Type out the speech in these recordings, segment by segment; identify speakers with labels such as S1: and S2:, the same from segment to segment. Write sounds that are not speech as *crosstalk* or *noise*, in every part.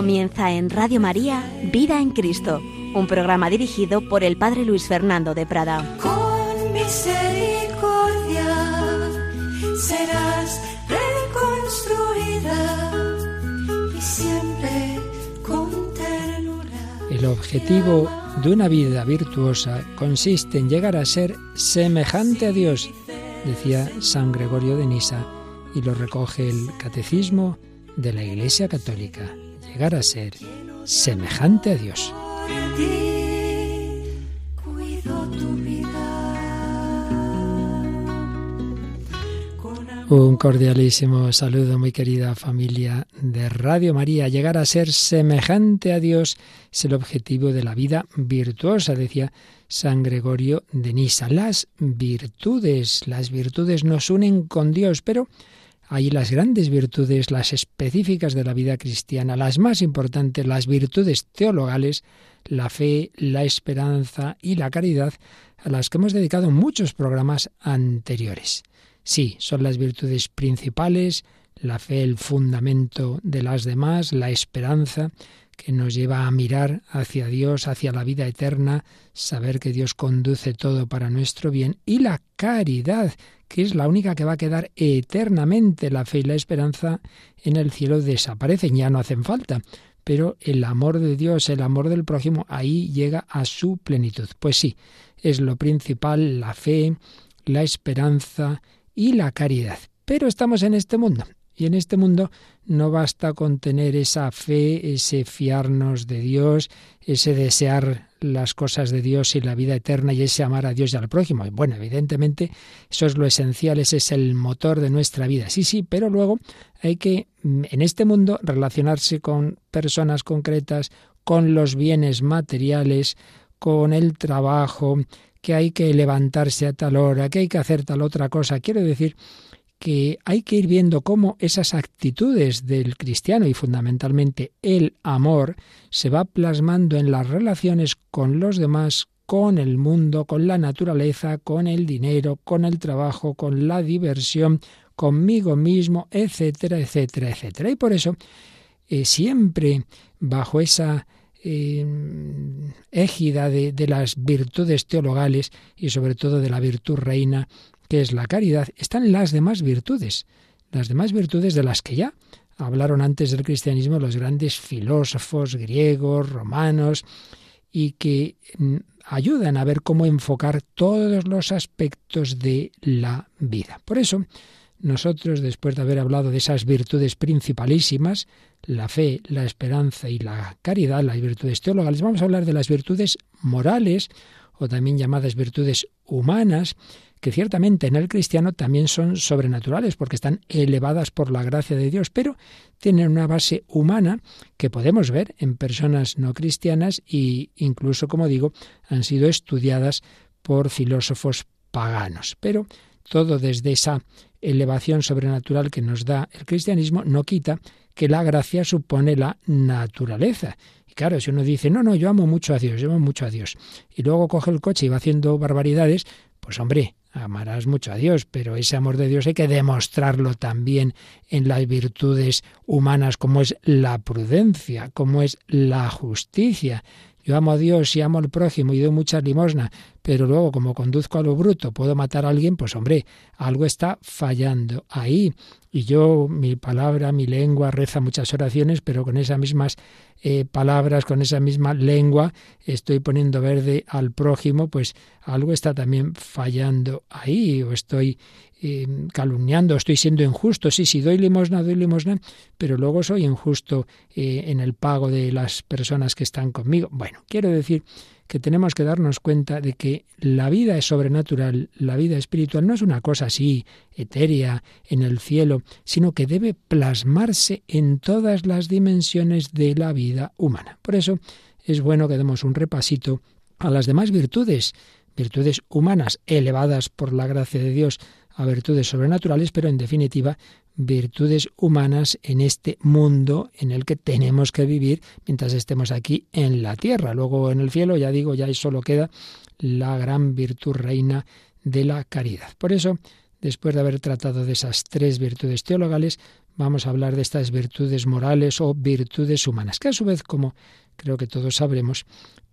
S1: Comienza en Radio María Vida en Cristo, un programa dirigido por el Padre Luis Fernando de Prada.
S2: Con misericordia serás reconstruida y siempre con ternura.
S3: El objetivo de una vida virtuosa consiste en llegar a ser semejante a Dios, decía San Gregorio de Nisa, y lo recoge el Catecismo de la Iglesia Católica llegar a ser semejante a Dios. Un cordialísimo saludo, muy querida familia de Radio María. Llegar a ser semejante a Dios es el objetivo de la vida virtuosa, decía San Gregorio de Nisa. Las virtudes, las virtudes nos unen con Dios, pero hay las grandes virtudes, las específicas de la vida cristiana, las más importantes, las virtudes teologales, la fe, la esperanza y la caridad, a las que hemos dedicado muchos programas anteriores. Sí, son las virtudes principales, la fe el fundamento de las demás, la esperanza que nos lleva a mirar hacia Dios, hacia la vida eterna, saber que Dios conduce todo para nuestro bien, y la caridad, que es la única que va a quedar eternamente. La fe y la esperanza en el cielo desaparecen, ya no hacen falta, pero el amor de Dios, el amor del prójimo, ahí llega a su plenitud. Pues sí, es lo principal, la fe, la esperanza y la caridad. Pero estamos en este mundo. Y en este mundo no basta con tener esa fe, ese fiarnos de Dios, ese desear las cosas de Dios y la vida eterna y ese amar a Dios y al prójimo. Bueno, evidentemente eso es lo esencial, ese es el motor de nuestra vida. Sí, sí, pero luego hay que mm, en este mundo relacionarse con personas concretas, con los bienes materiales, con el trabajo, que hay que levantarse a tal hora, que hay que hacer tal otra cosa. Quiero decir que hay que ir viendo cómo esas actitudes del cristiano y fundamentalmente el amor se va plasmando en las relaciones con los demás, con el mundo, con la naturaleza, con el dinero, con el trabajo, con la diversión, conmigo mismo, etcétera, etcétera, etcétera. Y por eso, eh, siempre bajo esa eh, égida de, de las virtudes teologales y sobre todo de la virtud reina, que es la caridad, están las demás virtudes, las demás virtudes de las que ya hablaron antes del cristianismo los grandes filósofos griegos, romanos, y que mm, ayudan a ver cómo enfocar todos los aspectos de la vida. Por eso, nosotros, después de haber hablado de esas virtudes principalísimas, la fe, la esperanza y la caridad, las virtudes teologales, vamos a hablar de las virtudes morales, o también llamadas virtudes humanas, que ciertamente en el cristiano también son sobrenaturales porque están elevadas por la gracia de Dios, pero tienen una base humana que podemos ver en personas no cristianas e incluso, como digo, han sido estudiadas por filósofos paganos. Pero todo desde esa elevación sobrenatural que nos da el cristianismo no quita que la gracia supone la naturaleza. Y claro, si uno dice, no, no, yo amo mucho a Dios, yo amo mucho a Dios, y luego coge el coche y va haciendo barbaridades, pues hombre, amarás mucho a Dios, pero ese amor de Dios hay que demostrarlo también en las virtudes humanas como es la prudencia, como es la justicia. Yo amo a Dios y amo al prójimo y doy muchas limosna, pero luego como conduzco a lo bruto puedo matar a alguien, pues hombre, algo está fallando ahí. Y yo, mi palabra, mi lengua, reza muchas oraciones, pero con esas mismas eh, palabras, con esa misma lengua, estoy poniendo verde al prójimo, pues algo está también fallando ahí, o estoy eh, calumniando, estoy siendo injusto. Sí, sí, doy limosna, doy limosna, pero luego soy injusto eh, en el pago de las personas que están conmigo. Bueno, quiero decir que tenemos que darnos cuenta de que la vida es sobrenatural, la vida espiritual no es una cosa así etérea en el cielo, sino que debe plasmarse en todas las dimensiones de la vida humana. Por eso es bueno que demos un repasito a las demás virtudes, virtudes humanas elevadas por la gracia de Dios a virtudes sobrenaturales, pero en definitiva virtudes humanas en este mundo en el que tenemos que vivir mientras estemos aquí en la tierra. Luego en el cielo, ya digo, ya solo queda la gran virtud reina de la caridad. Por eso después de haber tratado de esas tres virtudes teologales, vamos a hablar de estas virtudes morales o virtudes humanas, que a su vez, como creo que todos sabremos,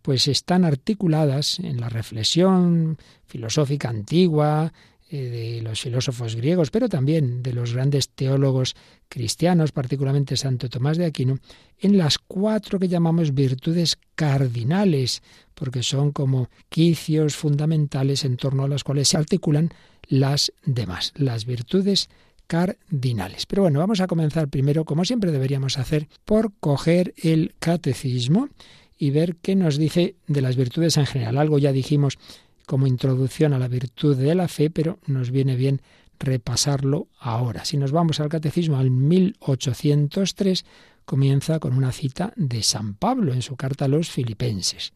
S3: pues están articuladas en la reflexión filosófica antigua, de los filósofos griegos, pero también de los grandes teólogos cristianos, particularmente Santo Tomás de Aquino, en las cuatro que llamamos virtudes cardinales, porque son como quicios fundamentales en torno a las cuales se articulan las demás, las virtudes cardinales. Pero bueno, vamos a comenzar primero, como siempre deberíamos hacer, por coger el catecismo y ver qué nos dice de las virtudes en general. Algo ya dijimos como introducción a la virtud de la fe, pero nos viene bien repasarlo ahora. Si nos vamos al catecismo al 1803, comienza con una cita de San Pablo en su carta a los filipenses.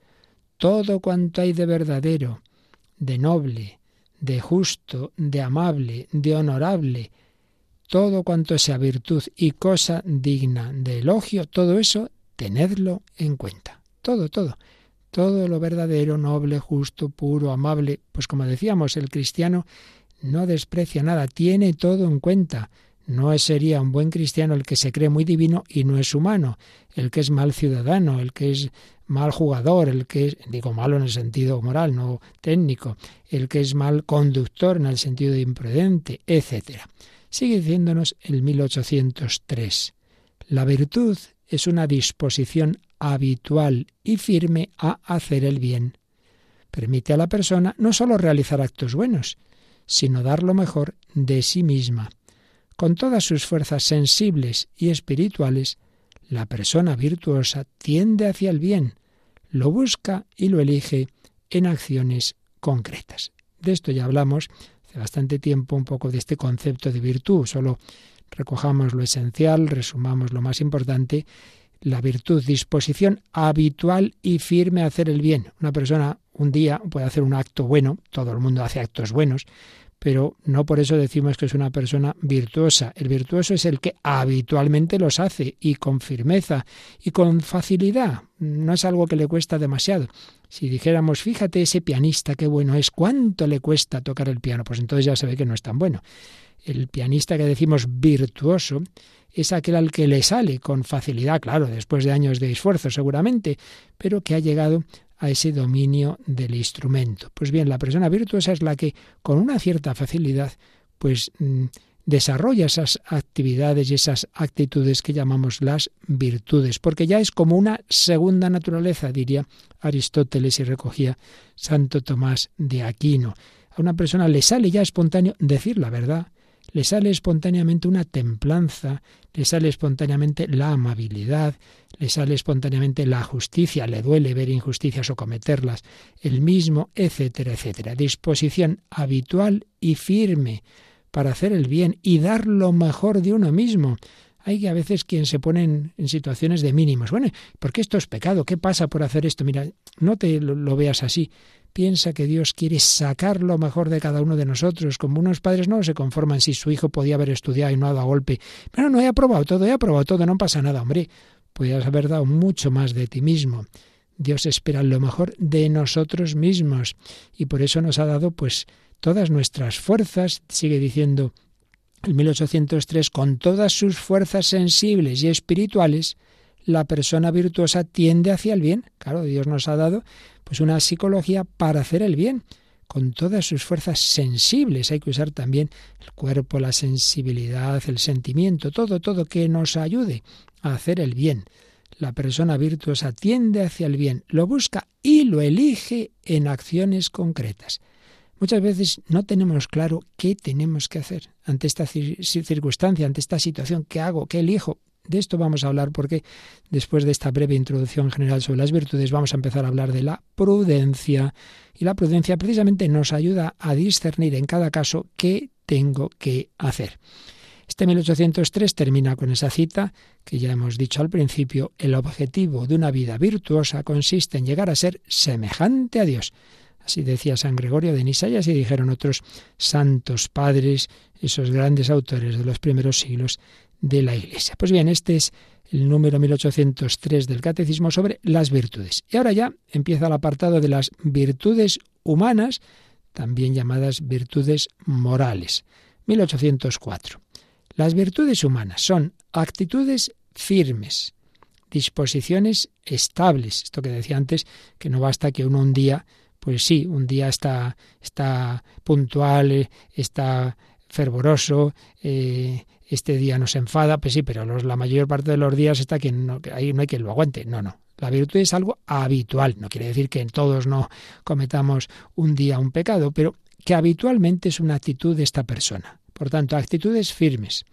S3: Todo cuanto hay de verdadero, de noble, de justo, de amable, de honorable, todo cuanto sea virtud y cosa digna de elogio, todo eso, tenedlo en cuenta. Todo, todo todo lo verdadero, noble, justo, puro, amable. Pues como decíamos, el cristiano no desprecia nada, tiene todo en cuenta. No sería un buen cristiano el que se cree muy divino y no es humano, el que es mal ciudadano, el que es mal jugador, el que es, digo malo en el sentido moral, no técnico, el que es mal conductor en el sentido de imprudente, etc. Sigue diciéndonos el 1803. La virtud es una disposición habitual y firme a hacer el bien. Permite a la persona no sólo realizar actos buenos, sino dar lo mejor de sí misma. Con todas sus fuerzas sensibles y espirituales, la persona virtuosa tiende hacia el bien, lo busca y lo elige en acciones concretas. De esto ya hablamos hace bastante tiempo un poco de este concepto de virtud, solo recojamos lo esencial, resumamos lo más importante la virtud, disposición habitual y firme a hacer el bien. Una persona un día puede hacer un acto bueno, todo el mundo hace actos buenos, pero no por eso decimos que es una persona virtuosa. El virtuoso es el que habitualmente los hace y con firmeza y con facilidad. No es algo que le cuesta demasiado. Si dijéramos, fíjate ese pianista, qué bueno es, cuánto le cuesta tocar el piano, pues entonces ya se ve que no es tan bueno. El pianista que decimos virtuoso es aquel al que le sale con facilidad, claro, después de años de esfuerzo seguramente, pero que ha llegado a ese dominio del instrumento. Pues bien, la persona virtuosa es la que con una cierta facilidad pues mm, desarrolla esas actividades y esas actitudes que llamamos las virtudes, porque ya es como una segunda naturaleza, diría Aristóteles y recogía Santo Tomás de Aquino. A una persona le sale ya espontáneo decir la verdad, le sale espontáneamente una templanza, le sale espontáneamente la amabilidad, le sale espontáneamente la justicia, le duele ver injusticias o cometerlas, el mismo, etcétera, etcétera. Disposición habitual y firme para hacer el bien y dar lo mejor de uno mismo. Hay a veces quien se pone en, situaciones de mínimos. Bueno, ¿por qué esto es pecado? ¿Qué pasa por hacer esto? Mira, no te lo veas así. Piensa que Dios quiere sacar lo mejor de cada uno de nosotros. Como unos padres no se conforman si su hijo podía haber estudiado y no ha dado golpe. Pero no he aprobado todo, he aprobado todo, no pasa nada, hombre. Podrías haber dado mucho más de ti mismo. Dios espera lo mejor de nosotros mismos y por eso nos ha dado pues todas nuestras fuerzas, sigue diciendo el 1803, con todas sus fuerzas sensibles y espirituales, la persona virtuosa tiende hacia el bien. Claro, Dios nos ha dado pues una psicología para hacer el bien, con todas sus fuerzas sensibles. Hay que usar también el cuerpo, la sensibilidad, el sentimiento, todo, todo que nos ayude a hacer el bien. La persona virtuosa tiende hacia el bien, lo busca y lo elige en acciones concretas. Muchas veces no tenemos claro qué tenemos que hacer ante esta circunstancia, ante esta situación, qué hago, qué elijo. De esto vamos a hablar porque después de esta breve introducción general sobre las virtudes vamos a empezar a hablar de la prudencia. Y la prudencia precisamente nos ayuda a discernir en cada caso qué tengo que hacer. Este 1803 termina con esa cita que ya hemos dicho al principio, el objetivo de una vida virtuosa consiste en llegar a ser semejante a Dios. Así decía San Gregorio de Nisa y dijeron otros santos padres, esos grandes autores de los primeros siglos de la Iglesia. Pues bien, este es el número 1803 del Catecismo sobre las virtudes. Y ahora ya empieza el apartado de las virtudes humanas, también llamadas virtudes morales. 1804. Las virtudes humanas son actitudes firmes, disposiciones estables. Esto que decía antes, que no basta que uno un día, pues sí, un día está, está puntual, eh, está fervoroso, eh, este día nos enfada, pues sí, pero la mayor parte de los días está que, no, ahí no hay quien lo aguante. No, no. La virtud es algo habitual. No quiere decir que todos no cometamos un día un pecado, pero que habitualmente es una actitud de esta persona. Por tanto, actitudes firmes,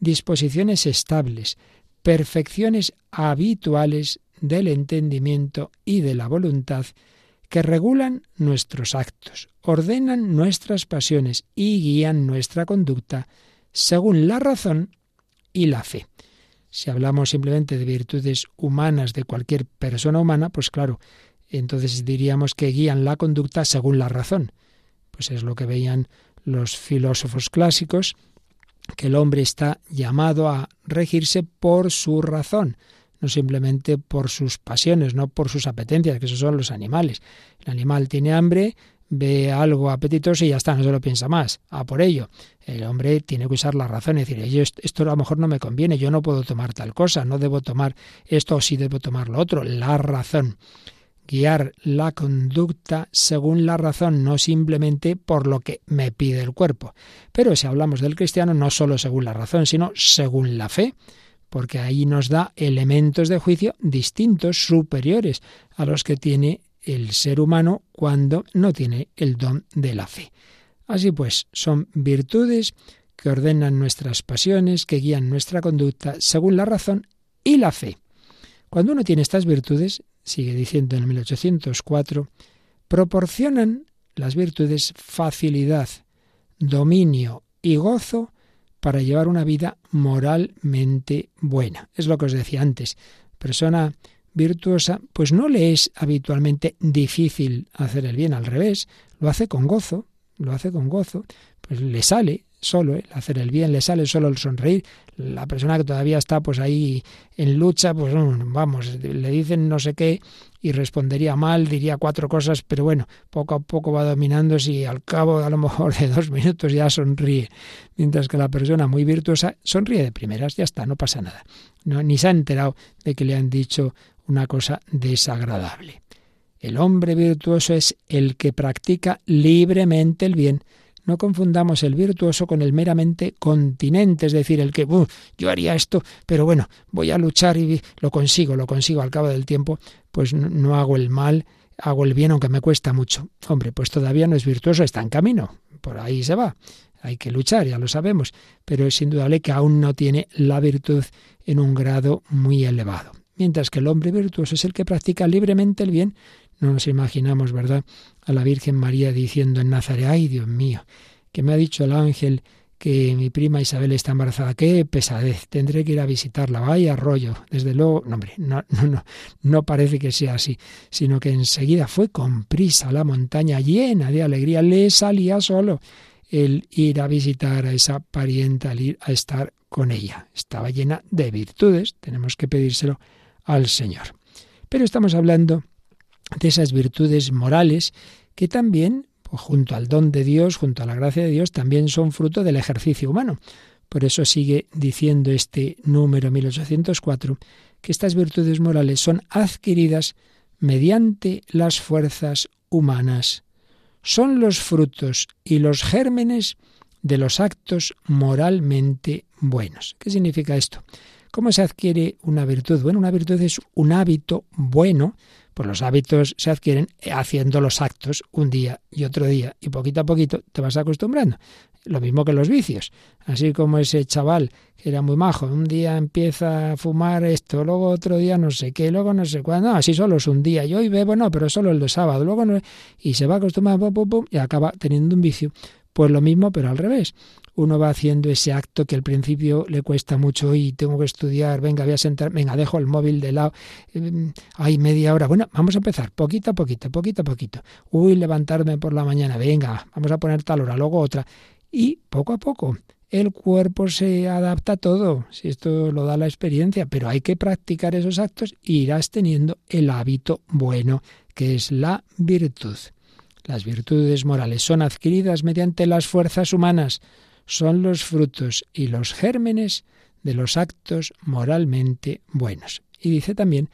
S3: disposiciones estables, perfecciones habituales del entendimiento y de la voluntad que regulan nuestros actos, ordenan nuestras pasiones y guían nuestra conducta según la razón y la fe. Si hablamos simplemente de virtudes humanas de cualquier persona humana, pues claro, entonces diríamos que guían la conducta según la razón. Pues es lo que veían los filósofos clásicos, que el hombre está llamado a regirse por su razón, no simplemente por sus pasiones, no por sus apetencias, que esos son los animales. El animal tiene hambre, ve algo apetitoso y ya está, no se lo piensa más. A por ello, el hombre tiene que usar la razón y decir, esto a lo mejor no me conviene, yo no puedo tomar tal cosa, no debo tomar esto o sí debo tomar lo otro, la razón guiar la conducta según la razón, no simplemente por lo que me pide el cuerpo. Pero si hablamos del cristiano, no solo según la razón, sino según la fe, porque ahí nos da elementos de juicio distintos, superiores a los que tiene el ser humano cuando no tiene el don de la fe. Así pues, son virtudes que ordenan nuestras pasiones, que guían nuestra conducta según la razón y la fe. Cuando uno tiene estas virtudes, sigue diciendo en 1804, proporcionan las virtudes facilidad, dominio y gozo para llevar una vida moralmente buena. Es lo que os decía antes. Persona virtuosa, pues no le es habitualmente difícil hacer el bien, al revés, lo hace con gozo, lo hace con gozo, pues le sale, solo el hacer el bien, le sale solo el sonreír. La persona que todavía está pues ahí en lucha, pues mm, vamos, le dicen no sé qué y respondería mal, diría cuatro cosas, pero bueno, poco a poco va dominando si al cabo a lo mejor de dos minutos ya sonríe. Mientras que la persona muy virtuosa sonríe de primeras, ya está, no pasa nada. No, ni se ha enterado de que le han dicho una cosa desagradable. El hombre virtuoso es el que practica libremente el bien, no confundamos el virtuoso con el meramente continente, es decir, el que yo haría esto, pero bueno, voy a luchar y lo consigo, lo consigo al cabo del tiempo, pues no, hago el mal, hago el bien aunque me cuesta mucho. Hombre, pues todavía no es virtuoso, está en camino, por ahí se va. Hay que luchar, ya lo sabemos, pero es indudable que aún no tiene la virtud en un grado muy elevado. Mientras que el hombre virtuoso es el que practica libremente el bien, no nos imaginamos, ¿verdad?, a la Virgen María diciendo en Nazaret, ay Dios mío, que me ha dicho el ángel que mi prima Isabel está embarazada, qué pesadez, tendré que ir a visitarla, vaya rollo. Desde luego, no, hombre, no, *laughs* no, no, no parece que sea así, sino que enseguida fue con prisa a la montaña llena de alegría, le salía solo el ir a visitar a esa parienta, el ir a estar con ella. Estaba llena de virtudes, tenemos que pedírselo al Señor. Pero estamos hablando de esas virtudes morales que también, pues, junto al don de Dios, junto a la gracia de Dios, también son fruto del ejercicio humano. Por eso sigue diciendo este número 1804 que estas virtudes morales son adquiridas mediante las fuerzas humanas. Son los frutos y los gérmenes de los actos moralmente buenos. ¿Qué significa esto? ¿Cómo se adquiere una virtud? Bueno, una virtud es un hábito bueno pues los hábitos se adquieren haciendo los actos un día y otro día y poquito a poquito te vas acostumbrando. Lo mismo que los vicios. Así como ese chaval que era muy majo, un día empieza a fumar esto, luego otro día no sé qué, luego no sé cuándo, no, así solo es un día. Y hoy bebo, no, pero solo el de sábado, luego no, y se va acostumbrando y acaba teniendo un vicio. Pues lo mismo, pero al revés uno va haciendo ese acto que al principio le cuesta mucho y tengo que estudiar, venga, voy a sentar, venga, dejo el móvil de lado, hay em, media hora. Bueno, vamos a empezar, poquito a poquito, poquito a poquito. Uy, levantarme por la mañana, venga, vamos a poner tal hora, luego otra. Y poco a poco, el cuerpo se adapta a todo, si esto lo da la experiencia, pero hay que practicar esos actos y irás teniendo el hábito bueno, que es la virtud. Las virtudes morales son adquiridas mediante las fuerzas humanas, son los frutos y los gérmenes de los actos moralmente buenos. Y dice también,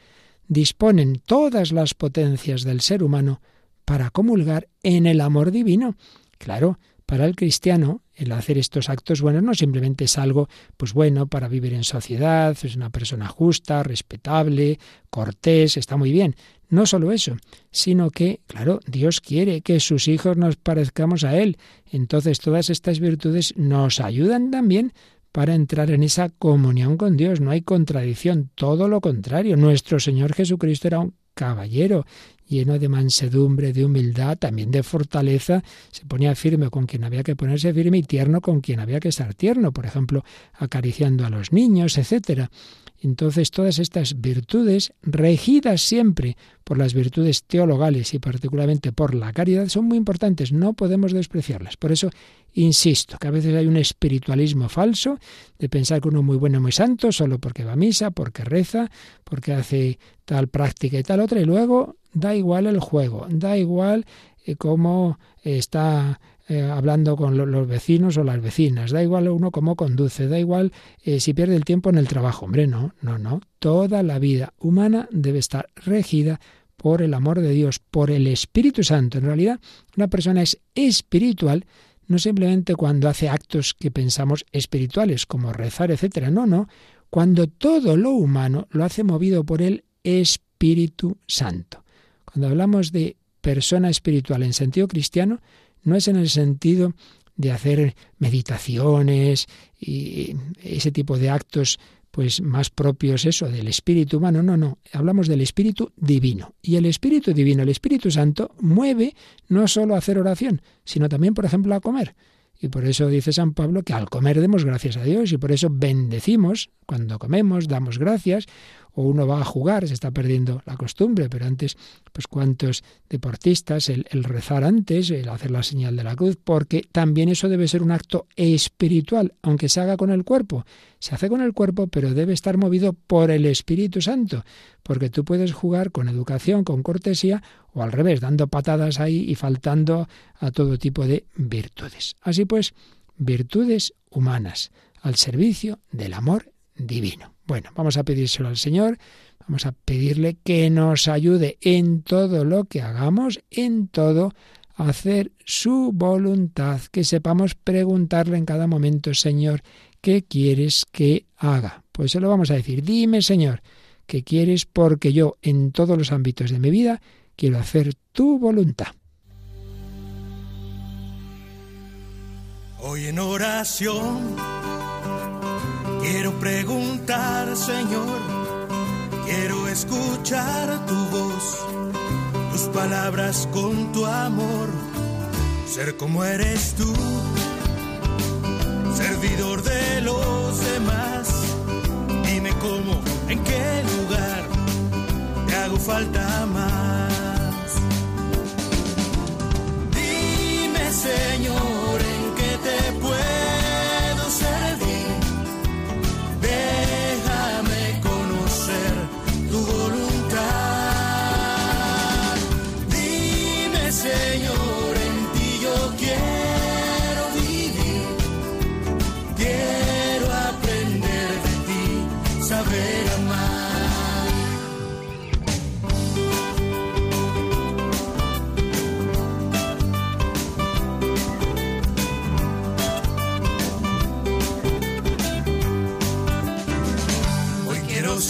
S3: disponen todas las potencias del ser humano para comulgar en el amor divino. Claro, para el cristiano, el hacer estos actos buenos no simplemente es algo, pues bueno, para vivir en sociedad, es una persona justa, respetable, cortés, está muy bien. No solo eso, sino que, claro, Dios quiere que sus hijos nos parezcamos a Él. Entonces todas estas virtudes nos ayudan también para entrar en esa comunión con Dios. No hay contradicción, todo lo contrario. Nuestro Señor Jesucristo era un caballero lleno de mansedumbre, de humildad, también de fortaleza, se ponía firme con quien había que ponerse firme y tierno con quien había que estar tierno, por ejemplo, acariciando a los niños, etcétera. Entonces todas estas virtudes, regidas siempre por las virtudes teologales y particularmente por la caridad, son muy importantes, no podemos despreciarlas. Por eso insisto que a veces hay un espiritualismo falso de pensar que uno es muy bueno, muy santo, solo porque va a misa, porque reza, porque hace tal práctica y tal otra, y luego da igual el juego, da igual eh, cómo está eh, hablando con los vecinos o las vecinas, da igual uno cómo conduce, da igual eh, si pierde el tiempo en el trabajo. Hombre, no, no, no. Toda la vida humana debe estar regida por el amor de Dios, por el Espíritu Santo. En realidad, una persona es espiritual no simplemente cuando hace actos que pensamos espirituales, como rezar, etcétera. No, no. Cuando todo lo humano lo hace movido por el Espíritu Santo. Cuando hablamos de persona espiritual en sentido cristiano, no es en el sentido de hacer meditaciones y ese tipo de actos pues más propios eso del espíritu humano, no, no, hablamos del espíritu divino. Y el espíritu divino, el Espíritu Santo mueve no solo a hacer oración, sino también, por ejemplo, a comer. Y por eso dice San Pablo que al comer demos gracias a Dios y por eso bendecimos cuando comemos, damos gracias o uno va a jugar, se está perdiendo la costumbre, pero antes, pues cuántos deportistas, el, rezar antes, el hacer la señal de la cruz, porque también eso debe ser un acto espiritual, aunque se haga con el cuerpo. Se hace con el cuerpo, pero debe estar movido por el Espíritu Santo, porque tú puedes jugar con educación, con cortesía, o al revés, dando patadas ahí y faltando a todo tipo de virtudes. Así pues, virtudes humanas al servicio del amor divino. Bueno, vamos a pedírselo al Señor, vamos a pedirle que nos ayude en todo lo que hagamos, en todo, hacer su voluntad, que sepamos preguntarle en cada momento, Señor, ¿qué quieres que haga? Pues se lo vamos a decir, dime, Señor, ¿qué quieres? Porque yo en todos los ámbitos de mi vida quiero hacer tu voluntad.
S4: Hoy en oración Quiero preguntar, Señor, quiero escuchar tu voz, tus palabras con tu amor, ser como eres tú, servidor de los demás. Dime cómo, en qué lugar te hago falta más. Dime, Señor,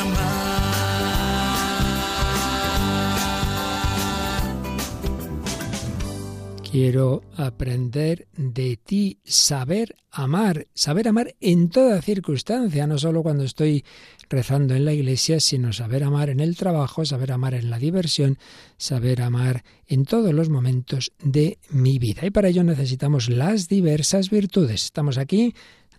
S4: amar.
S3: Quiero aprender de ti, saber amar, saber amar en toda circunstancia, no solo cuando estoy rezando en la iglesia, sino saber amar en el trabajo, saber amar en la diversión, saber amar en todos los momentos de mi vida. Y para ello necesitamos las diversas virtudes. Estamos aquí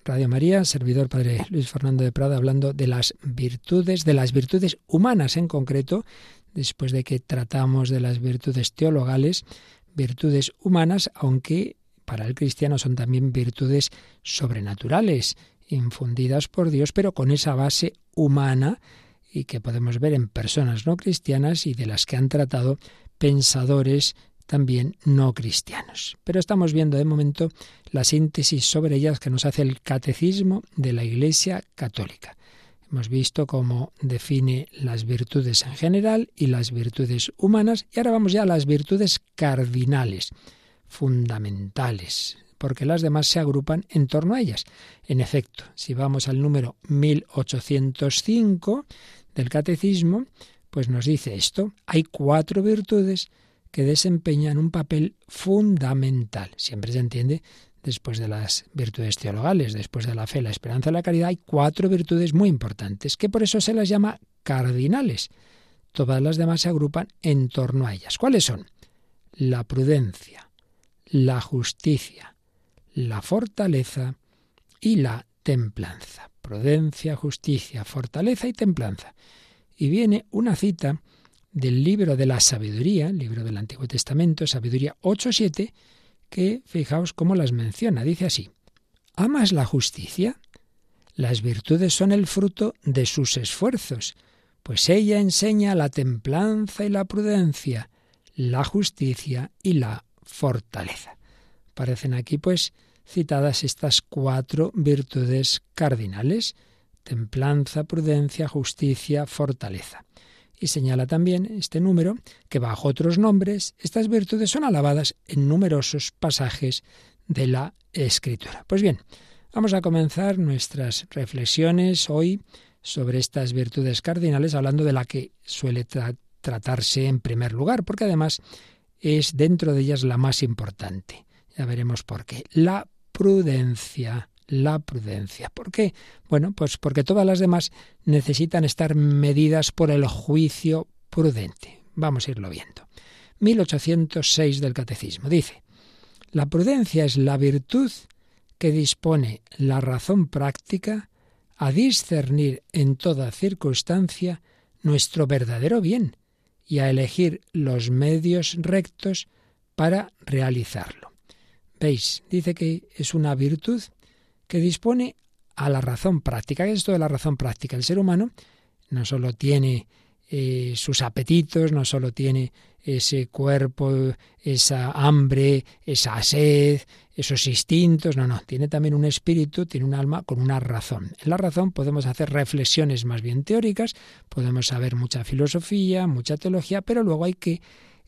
S3: Radio María, servidor Padre Luis Fernando de Prada, hablando de las virtudes, de las virtudes humanas en concreto, después de que tratamos de las virtudes teologales, virtudes humanas, aunque para el cristiano son también virtudes sobrenaturales, infundidas por Dios, pero con esa base humana y que podemos ver en personas no cristianas y de las que han tratado pensadores también no cristianos. Pero estamos viendo de momento la síntesis sobre ellas que nos hace el catecismo de la Iglesia Católica. Hemos visto cómo define las virtudes en general y las virtudes humanas y ahora vamos ya a las virtudes cardinales, fundamentales, porque las demás se agrupan en torno a ellas. En efecto, si vamos al número 1805 del Catecismo, pues nos dice esto, hay cuatro virtudes que desempeñan un papel fundamental. Siempre se entiende después de las virtudes teologales, después de la fe, la esperanza y la caridad, hay cuatro virtudes muy importantes, que por eso se las llama cardinales. Todas las demás se agrupan en torno a ellas. ¿Cuáles son? La prudencia, la justicia, la fortaleza y la templanza. Prudencia, justicia, fortaleza y templanza. Y viene una cita del libro de la sabiduría, libro del Antiguo Testamento, Sabiduría 8.7, que fijaos cómo las menciona. Dice así, ¿amas la justicia? Las virtudes son el fruto de sus esfuerzos, pues ella enseña la templanza y la prudencia, la justicia y la fortaleza. Parecen aquí, pues, citadas estas cuatro virtudes cardinales, templanza, prudencia, justicia, fortaleza. Y señala también este número que bajo otros nombres estas virtudes son alabadas en numerosos pasajes de la Escritura. Pues bien, vamos a comenzar nuestras reflexiones hoy sobre estas virtudes cardinales, hablando de la que suele tratarse en primer lugar, porque además es dentro de ellas la más importante. Ya veremos por qué. La prudencia, la prudencia. ¿Por qué? Bueno, pues porque todas las demás necesitan estar medidas por el juicio prudente. Vamos a irlo viendo. 1806 del Catecismo dice, la prudencia es la virtud que dispone la razón práctica a discernir en toda circunstancia nuestro verdadero bien y a elegir los medios rectos para realizarlo. ¿Veis? Dice que es una virtud que dispone a la razón práctica. ¿Qué es esto de la razón práctica? El ser humano no solo tiene eh, sus apetitos, no solo tiene ese cuerpo, esa hambre, esa sed, esos instintos, no, no, tiene también un espíritu, tiene un alma con una razón. En la razón podemos hacer reflexiones más bien teóricas, podemos saber mucha filosofía, mucha teología, pero luego hay que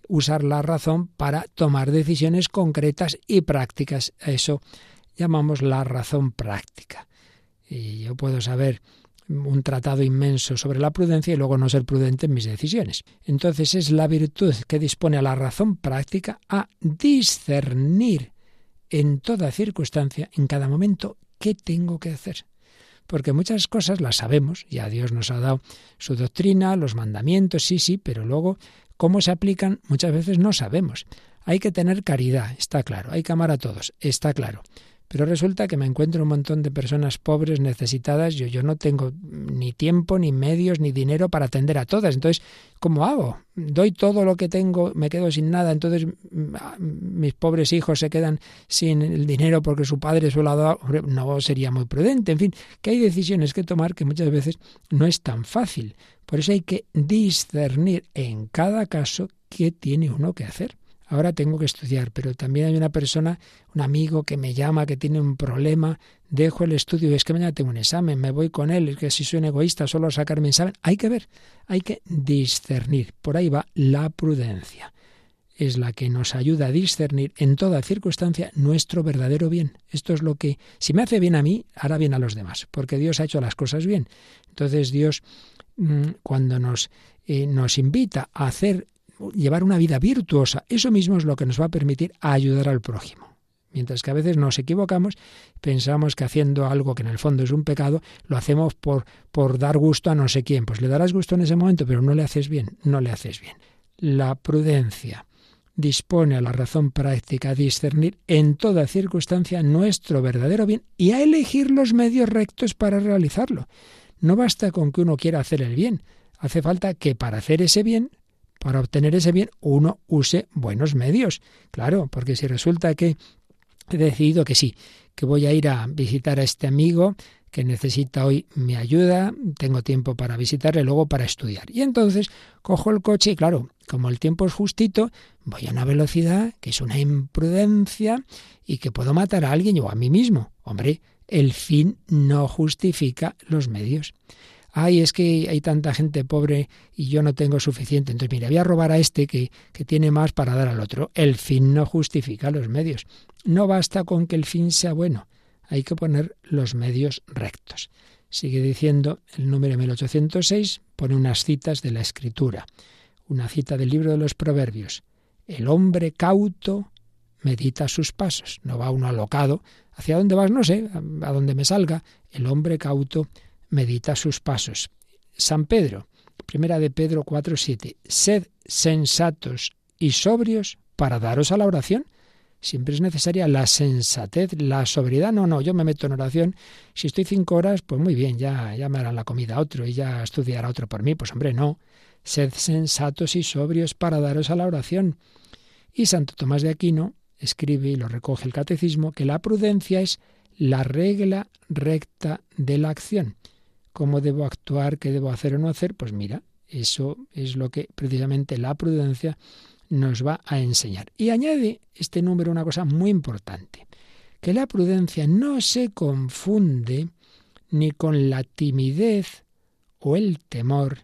S3: usar la razón para tomar decisiones concretas y prácticas. Eso llamamos la razón práctica. Y yo puedo saber un tratado inmenso sobre la prudencia y luego no ser prudente en mis decisiones. Entonces es la virtud que dispone a la razón práctica a discernir en toda circunstancia, en cada momento, qué tengo que hacer. Porque muchas cosas las sabemos, ya Dios nos ha dado su doctrina, los mandamientos, sí, sí, pero luego cómo se aplican muchas veces no sabemos. Hay que tener caridad, está claro, hay que amar a todos, está claro. Pero resulta que me encuentro un montón de personas pobres, necesitadas, yo, yo no tengo ni tiempo, ni medios, ni dinero para atender a todas. Entonces, ¿cómo hago? Doy todo lo que tengo, me quedo sin nada, entonces mm, ah, mis pobres hijos se quedan sin el dinero porque su padre se lo ha dado. No sería muy prudente. En fin, que hay decisiones que tomar que muchas veces no es tan fácil. Por eso hay que discernir en cada caso qué tiene uno que hacer ahora tengo que estudiar, pero también hay una persona, un amigo que me llama, que tiene un problema, dejo el estudio, es que mañana tengo un examen, me voy con él, es que si soy un egoísta, solo a sacar mi examen. Hay que ver, hay que discernir. Por ahí va la prudencia. es la que nos ayuda a discernir en toda circunstancia nuestro verdadero bien. Esto es lo que, si me hace bien a mí, hará bien a los demás, porque Dios ha hecho las cosas bien. Entonces Dios, mm, cuando nos, eh, nos invita a hacer, llevar una vida virtuosa, eso mismo es lo que nos va a permitir ayudar al prójimo. Mientras que a veces nos equivocamos, pensamos que haciendo algo que en el fondo es un pecado, lo hacemos por, por dar gusto a no sé quién. Pues le darás gusto en ese momento, pero no le haces bien, no le haces bien. La prudencia dispone a la razón práctica a discernir en toda circunstancia nuestro verdadero bien y a elegir los medios rectos para realizarlo. No basta con que uno quiera hacer el bien, hace falta que para hacer ese bien para obtener ese bien uno use buenos medios. Claro, porque si resulta que he decidido que sí, que voy a ir a visitar a este amigo que necesita hoy mi ayuda, tengo tiempo para visitarle, luego para estudiar. Y entonces cojo el coche y claro, como el tiempo es justito, voy a una velocidad que es una imprudencia y que puedo matar a alguien o a mí mismo. Hombre, el fin no justifica los medios ay, es que hay tanta gente pobre y yo no tengo suficiente. Entonces, mira, voy a robar a este que, que tiene más para dar al otro. El fin no justifica los medios. No basta con que el fin sea bueno, hay que poner los medios rectos. Sigue diciendo el número 1806, pone unas citas de la Escritura, una cita del libro de los Proverbios. El hombre cauto medita sus pasos, no va uno alocado. ¿Hacia dónde vas? No sé, a dónde me salga. El hombre cauto medita sus pasos. San Pedro, primera de Pedro 4:7, sed sensatos y sobrios para daros a la oración. Siempre es necesaria la sensatez, la sobriedad. No, no, yo me meto en oración. Si estoy cinco horas, pues muy bien, ya, ya me harán la comida otro y ya estudiará otro por mí. Pues hombre, no. Sed sensatos y sobrios para daros a la oración. Y Santo Tomás de Aquino escribe y lo recoge el catecismo que la prudencia es la regla recta de la acción cómo debo actuar, qué debo hacer o no hacer, pues mira, eso es lo que precisamente la prudencia nos va a enseñar. Y añade este número una cosa muy importante, que la prudencia no se confunde ni con la timidez o el temor,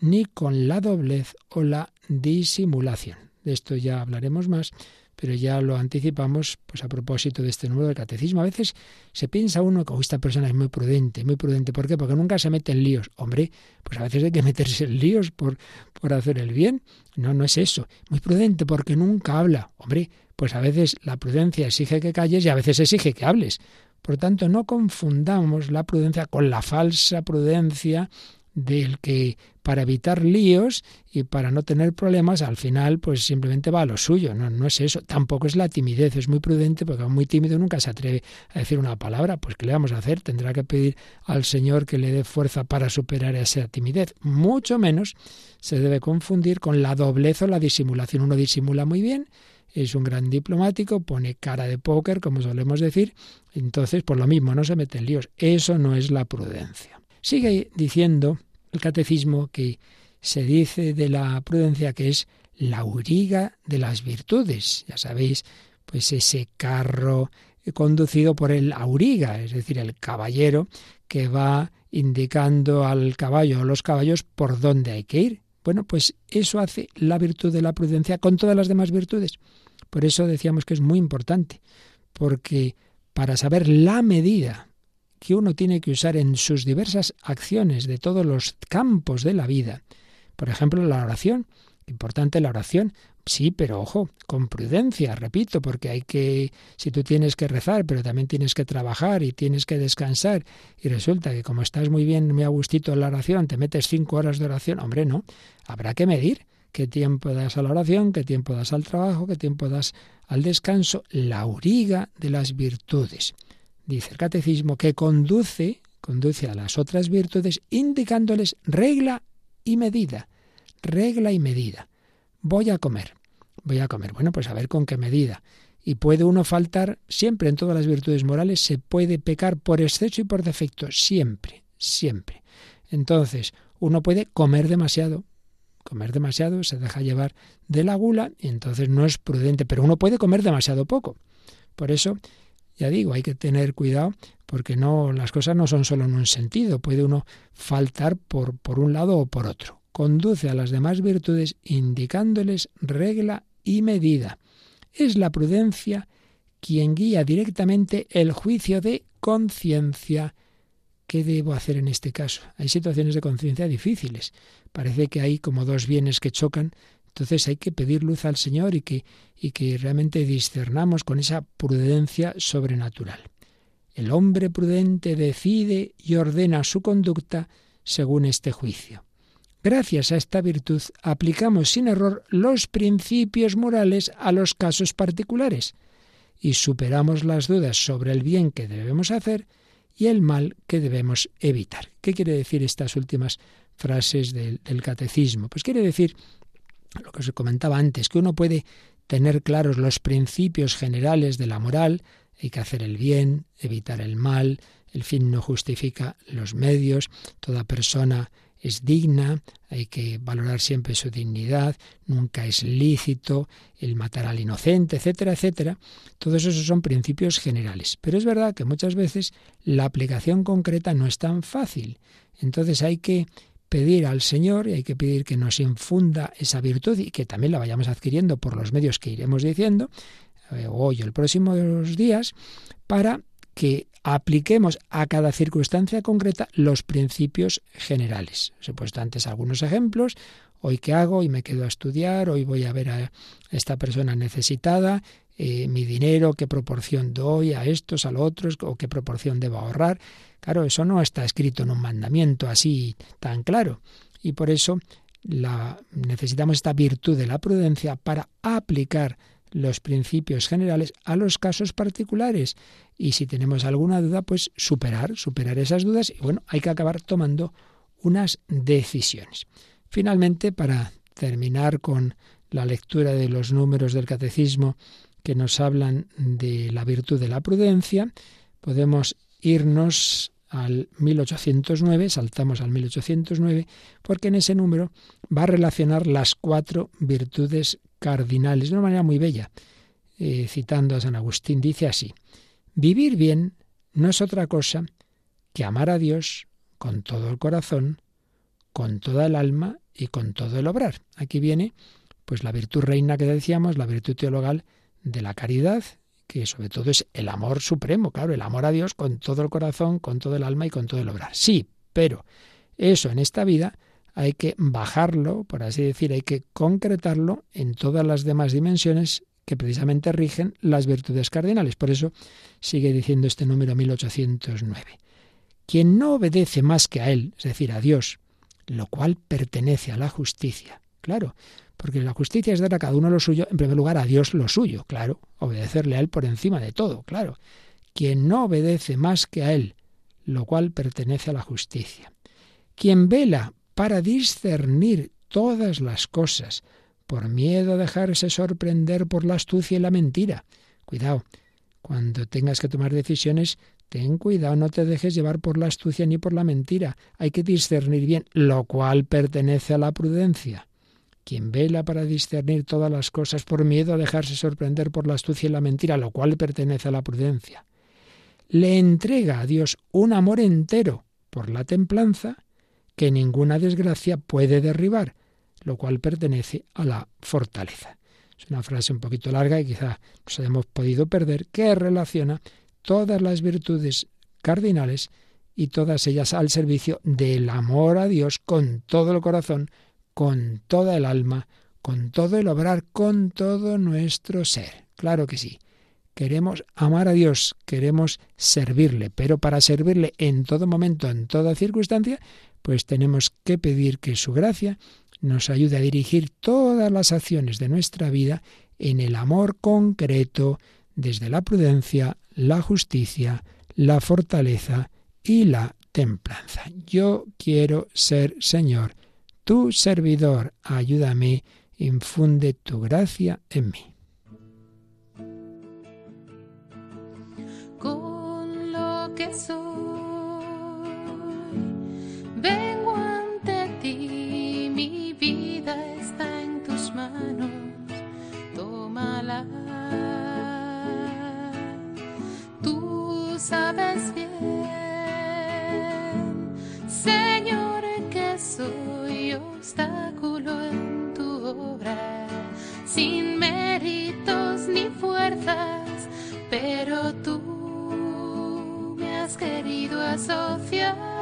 S3: ni con la doblez o la disimulación. De esto ya hablaremos más, pero ya lo anticipamos pues a propósito de este número del catecismo. A veces se piensa uno que oh, esta persona es muy prudente, muy prudente. ¿Por qué? Porque nunca se mete en líos. Hombre, pues a veces hay que meterse en líos por, por hacer el bien. No, no es eso. Muy prudente porque nunca habla. Hombre, pues a veces la prudencia exige que calles y a veces exige que hables. Por tanto, no confundamos la prudencia con la falsa prudencia del que para evitar líos y para no tener problemas, al final pues simplemente va a lo suyo. No, no es eso. Tampoco es la timidez, es muy prudente porque muy tímido nunca se atreve a decir una palabra. Pues ¿qué le vamos a hacer? Tendrá que pedir al Señor que le dé fuerza para superar esa timidez. Mucho menos se debe confundir con la doblez o la disimulación. Uno disimula muy bien, es un gran diplomático, pone cara de póker, como solemos decir, entonces por lo mismo no se mete en líos. Eso no es la prudencia. Sigue diciendo el catecismo que se dice de la prudencia que es la auriga de las virtudes. Ya sabéis, pues ese carro conducido por el auriga, es decir, el caballero que va indicando al caballo o los caballos por dónde hay que ir. Bueno, pues eso hace la virtud de la prudencia con todas las demás virtudes. Por eso decíamos que es muy importante, porque para saber la medida que uno tiene que usar en sus diversas acciones de todos los campos de la vida. Por ejemplo, la oración. Importante la oración. Sí, pero ojo, con prudencia, repito, porque hay que, si tú tienes que rezar, pero también tienes que trabajar y tienes que descansar, y resulta que como estás muy bien, muy a gustito en la oración, te metes cinco horas de oración, hombre, no, habrá que medir qué tiempo das a la oración, qué tiempo das al trabajo, qué tiempo das al descanso, la auriga de las virtudes dice el catecismo, que conduce, conduce a las otras virtudes indicándoles regla y medida. Regla y medida. Voy a comer. Voy a comer. Bueno, pues a ver con qué medida. Y puede uno faltar siempre en todas las virtudes morales, se puede pecar por exceso y por defecto, siempre, siempre. Entonces, uno puede comer demasiado, comer demasiado, se deja llevar de la gula y entonces no es prudente, pero uno puede comer demasiado poco. Por eso ya digo, hay que tener cuidado porque no las cosas no son solo en un sentido, puede uno faltar por, por un lado o por otro. Conduce a las demás virtudes indicándoles regla y medida. Es la prudencia quien guía directamente el juicio de conciencia. ¿Qué debo hacer en este caso? Hay situaciones de conciencia difíciles. Parece que hay como dos bienes que chocan. Entonces hay que pedir luz al Señor y que, y que realmente discernamos con esa prudencia sobrenatural. El hombre prudente decide y ordena su conducta según este juicio. Gracias a esta virtud aplicamos sin error los principios morales a los casos particulares y superamos las dudas sobre el bien que debemos hacer y el mal que debemos evitar. ¿Qué quiere decir estas últimas frases del, del catecismo? Pues quiere decir lo que os comentaba antes, que uno puede tener claros los principios generales de la moral, hay que hacer el bien, evitar el mal, el fin no justifica los medios, toda persona es digna, hay que valorar siempre su dignidad, nunca es lícito el matar al inocente, etcétera, etcétera. Todos esos son principios generales. Pero es verdad que muchas veces la aplicación concreta no es tan fácil. Entonces hay que pedir al Señor y hay que pedir que nos infunda esa virtud y que también la vayamos adquiriendo por los medios que iremos diciendo, eh, hoy o el próximo de los días, para que apliquemos a cada circunstancia concreta los principios generales. Os he puesto antes algunos ejemplos. Hoy qué hago, hoy me quedo a estudiar, hoy voy a ver a esta persona necesitada, eh, mi dinero, qué proporción doy a estos, a los otros, o qué proporción debo ahorrar. Claro, eso no está escrito en un mandamiento así tan claro. Y por eso la, necesitamos esta virtud de la prudencia para aplicar los principios generales a los casos particulares. Y si tenemos alguna duda, pues superar, superar esas dudas. Y bueno, hay que acabar tomando unas decisiones. Finalmente, para terminar con la lectura de los números del catecismo que nos hablan de la virtud de la prudencia, podemos irnos al 1809, saltamos al 1809, porque en ese número va a relacionar las cuatro virtudes cardinales de una manera muy bella. Eh, citando a San Agustín, dice así, vivir bien no es otra cosa que amar a Dios con todo el corazón, con toda el alma y con todo el obrar. Aquí viene pues la virtud reina que decíamos, la virtud teologal de la caridad, que sobre todo es el amor supremo, claro, el amor a Dios con todo el corazón, con todo el alma y con todo el obrar. Sí, pero eso en esta vida hay que bajarlo, por así decir, hay que concretarlo en todas las demás dimensiones que precisamente rigen las virtudes cardinales. Por eso sigue diciendo este número 1809. Quien no obedece más que a Él, es decir, a Dios, lo cual pertenece a la justicia. Claro, porque la justicia es dar a cada uno lo suyo, en primer lugar a Dios lo suyo, claro, obedecerle a Él por encima de todo, claro. Quien no obedece más que a Él, lo cual pertenece a la justicia. Quien vela para discernir todas las cosas, por miedo a dejarse sorprender por la astucia y la mentira. Cuidado, cuando tengas que tomar decisiones, ten cuidado, no te dejes llevar por la astucia ni por la mentira. Hay que discernir bien, lo cual pertenece a la prudencia. Quien vela para discernir todas las cosas por miedo a dejarse sorprender por la astucia y la mentira, lo cual pertenece a la prudencia. Le entrega a Dios un amor entero por la templanza, que ninguna desgracia puede derribar, lo cual pertenece a la fortaleza. Es una frase un poquito larga y quizá nos hayamos podido perder, que relaciona todas las virtudes cardinales y todas ellas al servicio del amor a Dios con todo el corazón, con toda el alma, con todo el obrar, con todo nuestro ser. Claro que sí. Queremos amar a Dios, queremos servirle, pero para servirle en todo momento, en toda circunstancia, pues tenemos que pedir que su gracia nos ayude a dirigir todas las acciones de nuestra vida en el amor concreto, desde la prudencia, la justicia, la fortaleza y la templanza. Yo quiero ser Señor, tu servidor, ayúdame, infunde tu gracia en mí.
S2: Con lo que soy Vengo ante ti, mi vida está en tus manos, tómala. sabes bien, Señor, que soy obstáculo en tu obra, sin méritos ni fuerzas, pero tú me has querido asociar.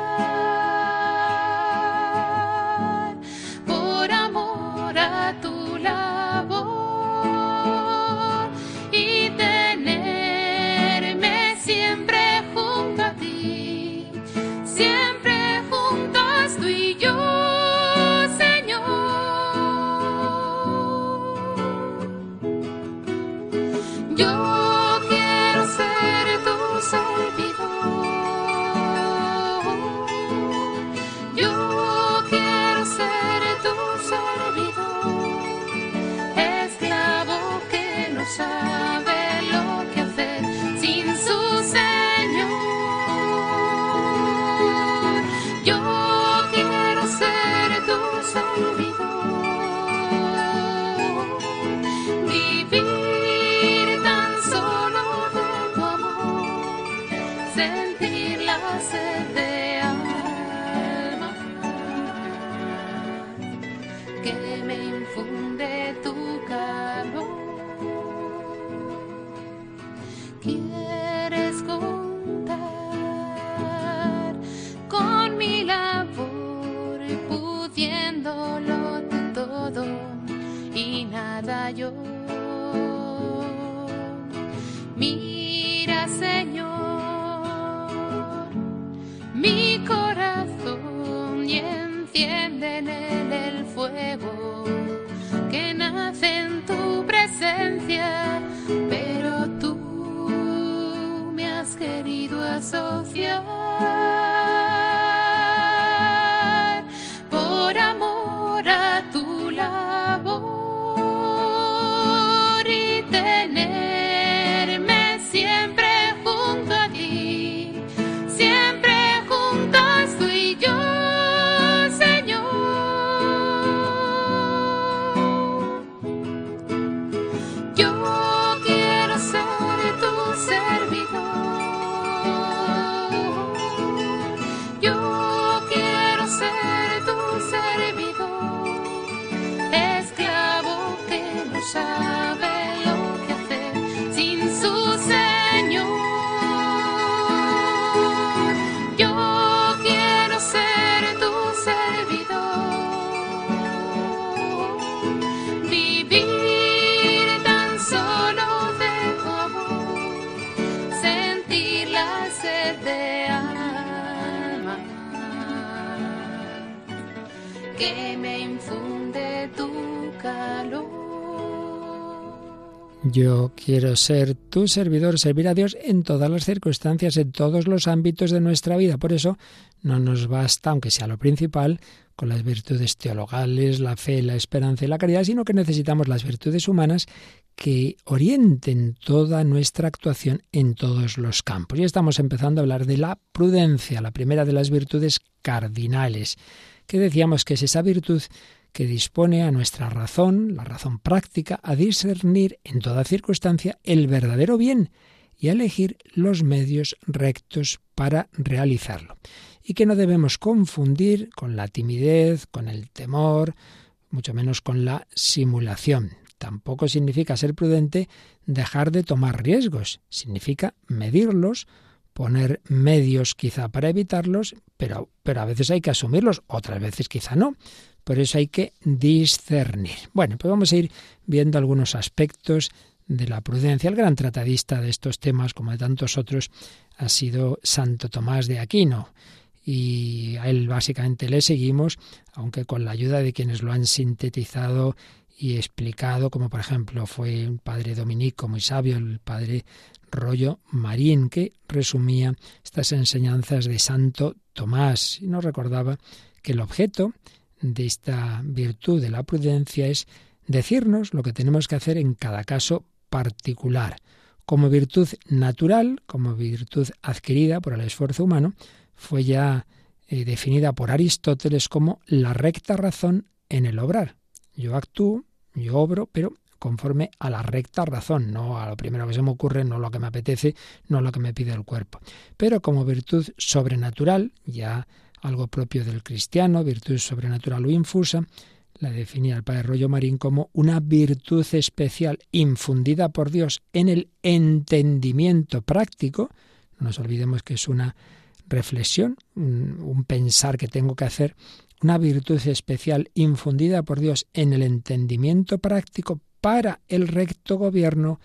S2: Mi corazón y enciende en el fuego que nace en tu presencia, pero tú me has querido asociar Yo quiero ser tu servidor,
S3: servir a Dios en todas las circunstancias, en todos los ámbitos de nuestra vida. Por eso no nos basta, aunque sea lo principal, con las virtudes teologales, la fe, la esperanza y la caridad, sino que necesitamos las virtudes humanas que orienten toda nuestra actuación en todos los campos. Y estamos empezando a hablar de la prudencia, la primera de las virtudes cardinales, que decíamos que es esa virtud que dispone a nuestra razón, la razón práctica, a discernir en toda circunstancia el verdadero bien y a elegir los medios rectos para realizarlo. Y que no debemos confundir con la timidez, con el temor, mucho menos con la simulación. Tampoco significa ser prudente dejar de tomar riesgos, significa medirlos, poner medios quizá para evitarlos, pero, pero a veces hay que asumirlos, otras veces quizá no. Por eso hay que discernir. Bueno, pues vamos a ir viendo algunos aspectos de la prudencia. El gran tratadista de estos temas, como de tantos otros, ha sido Santo Tomás de Aquino. Y a él básicamente le seguimos, aunque con la ayuda de quienes lo han sintetizado y explicado, como por ejemplo fue un padre dominico muy sabio, el padre Rollo Marín, que resumía estas enseñanzas de Santo Tomás y nos recordaba que el objeto de esta virtud de la prudencia es decirnos lo que tenemos que hacer en cada caso particular. Como virtud natural, como virtud adquirida por el esfuerzo humano, fue ya eh, definida por Aristóteles como la recta razón en el obrar. Yo actúo, yo obro, pero conforme a la recta razón, no a lo primero que se me ocurre, no a lo que me apetece, no a lo que me pide el cuerpo. Pero como virtud sobrenatural, ya algo propio del cristiano, virtud sobrenatural o infusa, la definía el padre Rollo Marín como una virtud especial infundida por Dios en el entendimiento práctico. No nos olvidemos que es una reflexión, un, un pensar que tengo que hacer, una virtud especial infundida por Dios en el entendimiento práctico para el recto gobierno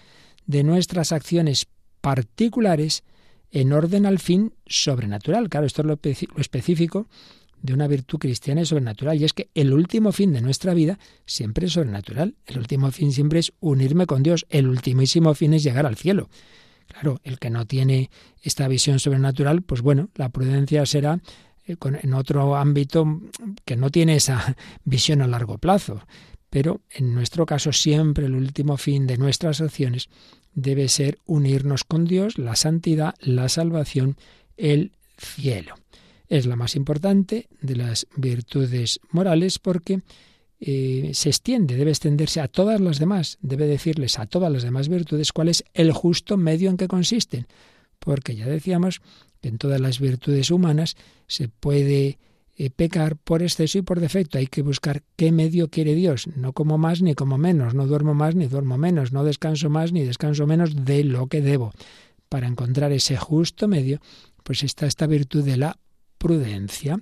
S3: de nuestras acciones particulares en orden al fin sobrenatural. Claro, esto es lo, específico de una virtud cristiana y sobrenatural, y es que el último fin de nuestra vida siempre es sobrenatural. El último fin siempre es unirme con Dios. El ultimísimo fin es llegar al cielo. Claro, el que no tiene esta visión sobrenatural, pues bueno, la prudencia será eh, en otro ámbito que no tiene esa *laughs* visión a largo plazo. Pero en nuestro caso siempre el último fin de nuestras acciones debe ser unirnos con Dios, la santidad, la salvación, el cielo. Es la más importante de las virtudes morales porque eh, se extiende, debe extenderse a todas las demás, debe decirles a todas las demás virtudes cuál es el justo medio en que consisten, porque ya decíamos que en todas las virtudes humanas se puede pecar por exceso y por defecto. Hay que buscar qué medio quiere Dios. No como más ni como menos. No duermo más ni duermo menos. No descanso más ni descanso menos de lo que debo. Para encontrar ese justo medio, pues está esta virtud de la prudencia.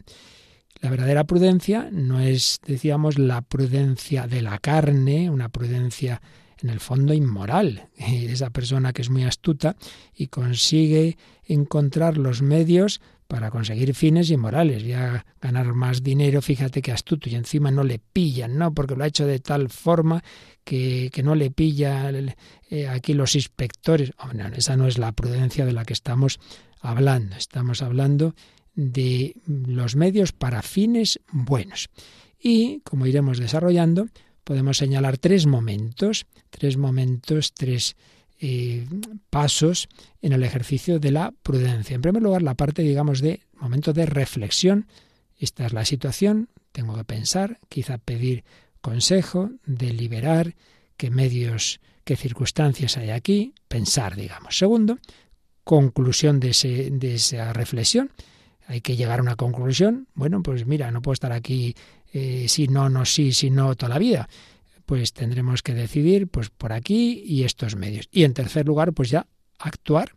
S3: La verdadera prudencia no es, decíamos, la prudencia de la carne, una prudencia en el fondo inmoral. *laughs* Esa persona que es muy astuta y consigue encontrar los medios para conseguir fines inmorales, ya ganar más dinero, fíjate que astuto, y encima no le pillan, ¿no? Porque lo ha hecho de tal forma que, que no le pilla eh, aquí los inspectores. No, esa no es la prudencia de la que estamos hablando. Estamos hablando de los medios para fines buenos. Y, como iremos desarrollando, podemos señalar tres momentos, tres momentos, tres eh, pasos en el ejercicio de la prudencia. En primer lugar, la parte, digamos, de momento de reflexión. Esta es la situación, tengo que pensar, quizá pedir consejo, deliberar, qué medios, qué circunstancias hay aquí, pensar, digamos. Segundo, conclusión de, ese, de esa reflexión. Hay que llegar a una conclusión. Bueno, pues mira, no puedo estar aquí eh, si no, no, sí, si no, toda la vida pues tendremos que decidir pues por aquí y estos medios. Y en tercer lugar, pues ya actuar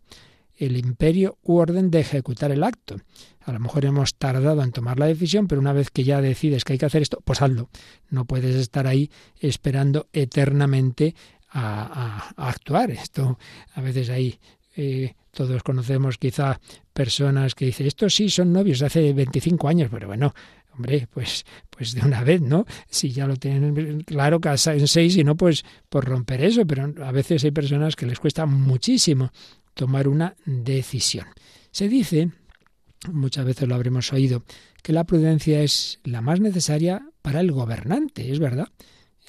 S3: el imperio u orden de ejecutar el acto. A lo mejor hemos tardado en tomar la decisión, pero una vez que ya decides que hay que hacer esto, pues hazlo. No puedes estar ahí esperando eternamente a, actuar. Esto a veces hay eh, todos conocemos quizá personas que dicen, estos sí son novios de hace 25 años, pero bueno, Hombre, pues, pues de una vez, ¿no? Si ya lo tienen claro, casa en seis y no, pues por romper eso, pero a veces hay personas que les cuesta muchísimo tomar una decisión. Se dice, muchas veces lo habremos oído, que la prudencia es la más necesaria para el gobernante, es verdad.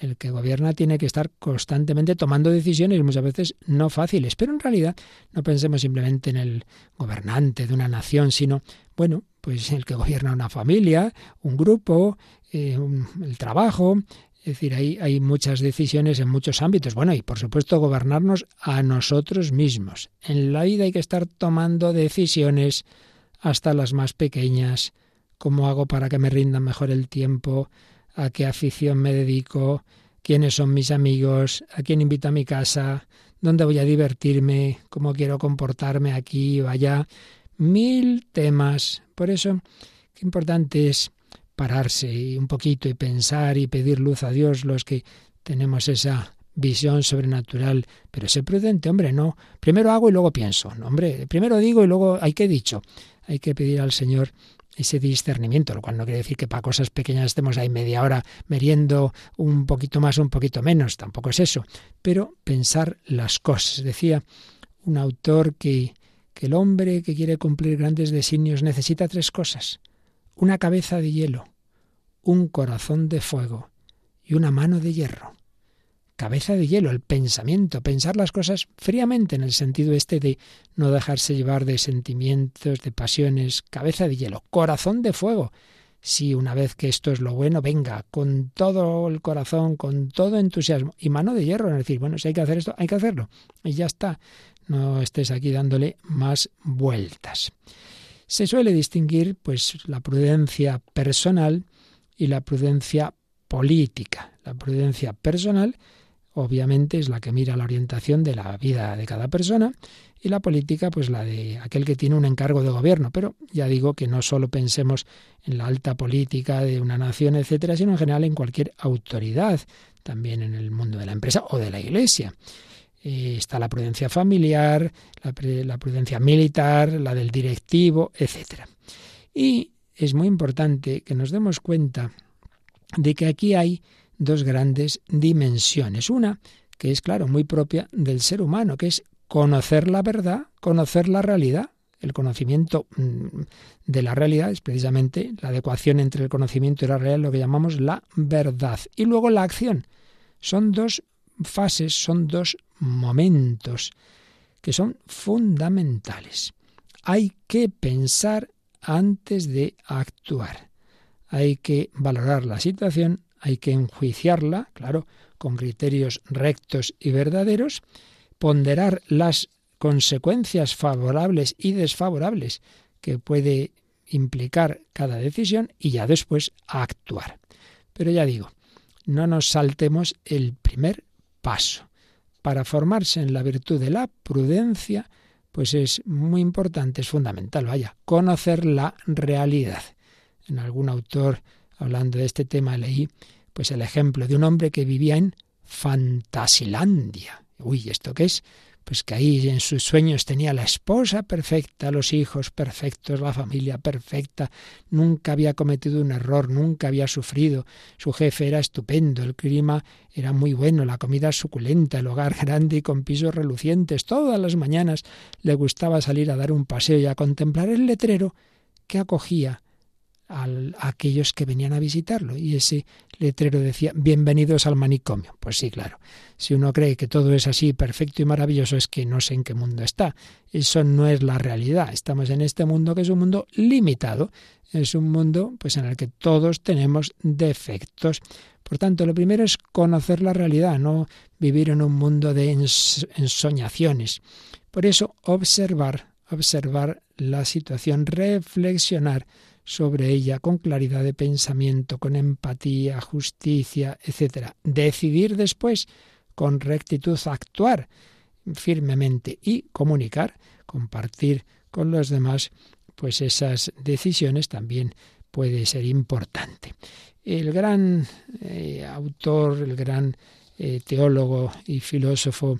S3: El que gobierna tiene que estar constantemente tomando decisiones, muchas veces no fáciles, pero en realidad no pensemos simplemente en el gobernante de una nación, sino, bueno, pues el que gobierna una familia, un grupo, eh, el trabajo, es decir, hay, hay muchas decisiones en muchos ámbitos. Bueno, y por supuesto gobernarnos a nosotros mismos. En la vida hay que estar tomando decisiones hasta las más pequeñas. ¿Cómo hago para que me rinda mejor el tiempo? ¿A qué afición me dedico? ¿Quiénes son mis amigos? ¿A quién invito a mi casa? ¿Dónde voy a divertirme? ¿Cómo quiero comportarme aquí o allá? Mil temas por eso, qué importante es pararse un poquito y pensar y pedir luz a Dios los que tenemos esa visión sobrenatural, pero sé prudente, hombre, no. Primero hago y luego pienso, hombre, primero digo y luego hay que dicho. Hay que pedir al Señor ese discernimiento, lo cual no quiere decir que para cosas pequeñas estemos ahí media hora meriendo un poquito más un poquito menos, tampoco es eso, pero pensar las cosas. Decía un autor que que el hombre que quiere cumplir grandes designios necesita tres cosas. Una cabeza de hielo, un corazón de fuego y una mano de hierro. Cabeza de hielo, el pensamiento, pensar las cosas fríamente en el sentido este de no dejarse llevar de sentimientos, de pasiones. Cabeza de hielo, corazón de fuego. Si una vez que esto es lo bueno, venga, con todo el corazón, con todo entusiasmo. Y mano de hierro, es decir, bueno, si hay que hacer esto, hay que hacerlo. Y ya está no estés aquí dándole más vueltas. Se suele distinguir pues la prudencia personal y la prudencia política. La prudencia personal, obviamente, es la que mira la orientación de la vida de cada persona y la política, pues la de aquel que tiene un encargo de gobierno. Pero ya digo que no solo pensemos en la alta política de una nación, etcétera, sino en general en cualquier autoridad, también en el mundo de la empresa o de la iglesia. Eh, está la prudencia familiar, la, la prudencia militar, la del directivo, etcétera. Y es muy importante que nos demos cuenta de que aquí hay dos grandes dimensiones. Una, que es, claro, muy propia del ser humano, que es conocer la verdad, conocer la realidad. El conocimiento mm, de la realidad es precisamente la adecuación entre el conocimiento y la realidad, lo que llamamos la verdad. Y luego la acción. Son dos fases, son dos momentos que son fundamentales. Hay que pensar antes de actuar. Hay que valorar la situación, hay que enjuiciarla, claro, con criterios rectos y verdaderos, ponderar las consecuencias favorables y desfavorables que puede implicar cada decisión y ya después actuar. Pero ya digo, no nos saltemos el primer paso. Para formarse en la virtud de la prudencia, pues es muy importante, es fundamental, vaya, conocer la realidad. En algún autor hablando de este tema leí pues el ejemplo de un hombre que vivía en Fantasilandia. Uy, ¿esto qué es? Pues que ahí en sus sueños tenía la esposa perfecta, los hijos perfectos, la familia perfecta, nunca había cometido un error, nunca había sufrido, su jefe era estupendo, el clima era muy bueno, la comida suculenta, el hogar *laughs* grande y con pisos relucientes, todas las mañanas le gustaba salir a dar un paseo y a contemplar el letrero que acogía a aquellos que venían a visitarlo. Y ese letrero decía, bienvenidos al manicomio. Pues sí, claro. Si uno cree que todo es así, perfecto y maravilloso, es que no sé en qué mundo está. Eso no es la realidad. Estamos en este mundo que es un mundo limitado. Es un mundo pues en el que todos tenemos defectos. Por tanto, lo primero es conocer la realidad, no vivir en un mundo de ensoñaciones. Por eso, observar, observar la situación, reflexionar sobre ella con claridad de pensamiento, con empatía, justicia, etc. Decidir después con rectitud actuar firmemente y comunicar, compartir con los demás, pues esas decisiones también puede ser importante. El gran eh, autor, el gran eh, teólogo y filósofo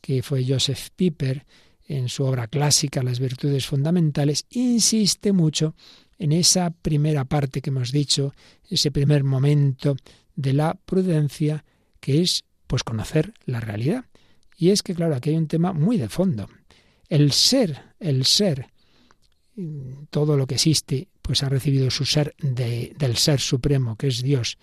S3: que fue Joseph Piper, en su obra clásica Las virtudes fundamentales, insiste mucho en esa primera parte que hemos dicho, ese primer momento de la prudencia, que es pues conocer la realidad. Y es que, claro, aquí hay un tema muy de fondo. El ser, el ser, todo lo que existe, pues ha recibido su ser de, del ser supremo, que es Dios.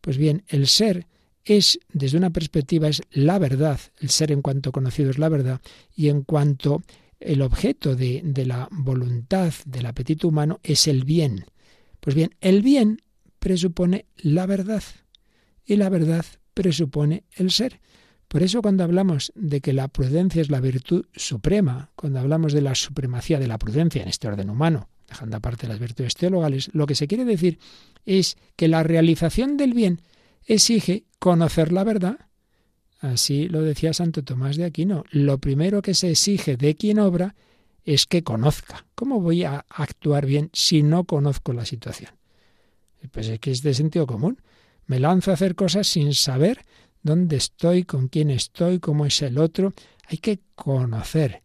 S3: Pues bien, el ser es, desde una perspectiva, es la verdad. El ser en cuanto conocido es la verdad. Y en cuanto el objeto de, la voluntad, del apetito humano, es el bien. Pues bien, el bien presupone la verdad y la verdad presupone el ser. Por eso cuando hablamos de que la prudencia es la virtud suprema, cuando hablamos de la supremacía de la prudencia en este orden humano, dejando aparte las virtudes teologales, lo que se quiere decir es que la realización del bien exige conocer la verdad Así lo decía Santo Tomás de Aquino. Lo primero que se exige de quien obra es que conozca. ¿Cómo voy a actuar bien si no conozco la situación? Pues es que es de sentido común. Me lanzo a hacer cosas sin saber dónde estoy, con quién estoy, cómo es el otro. Hay que conocer,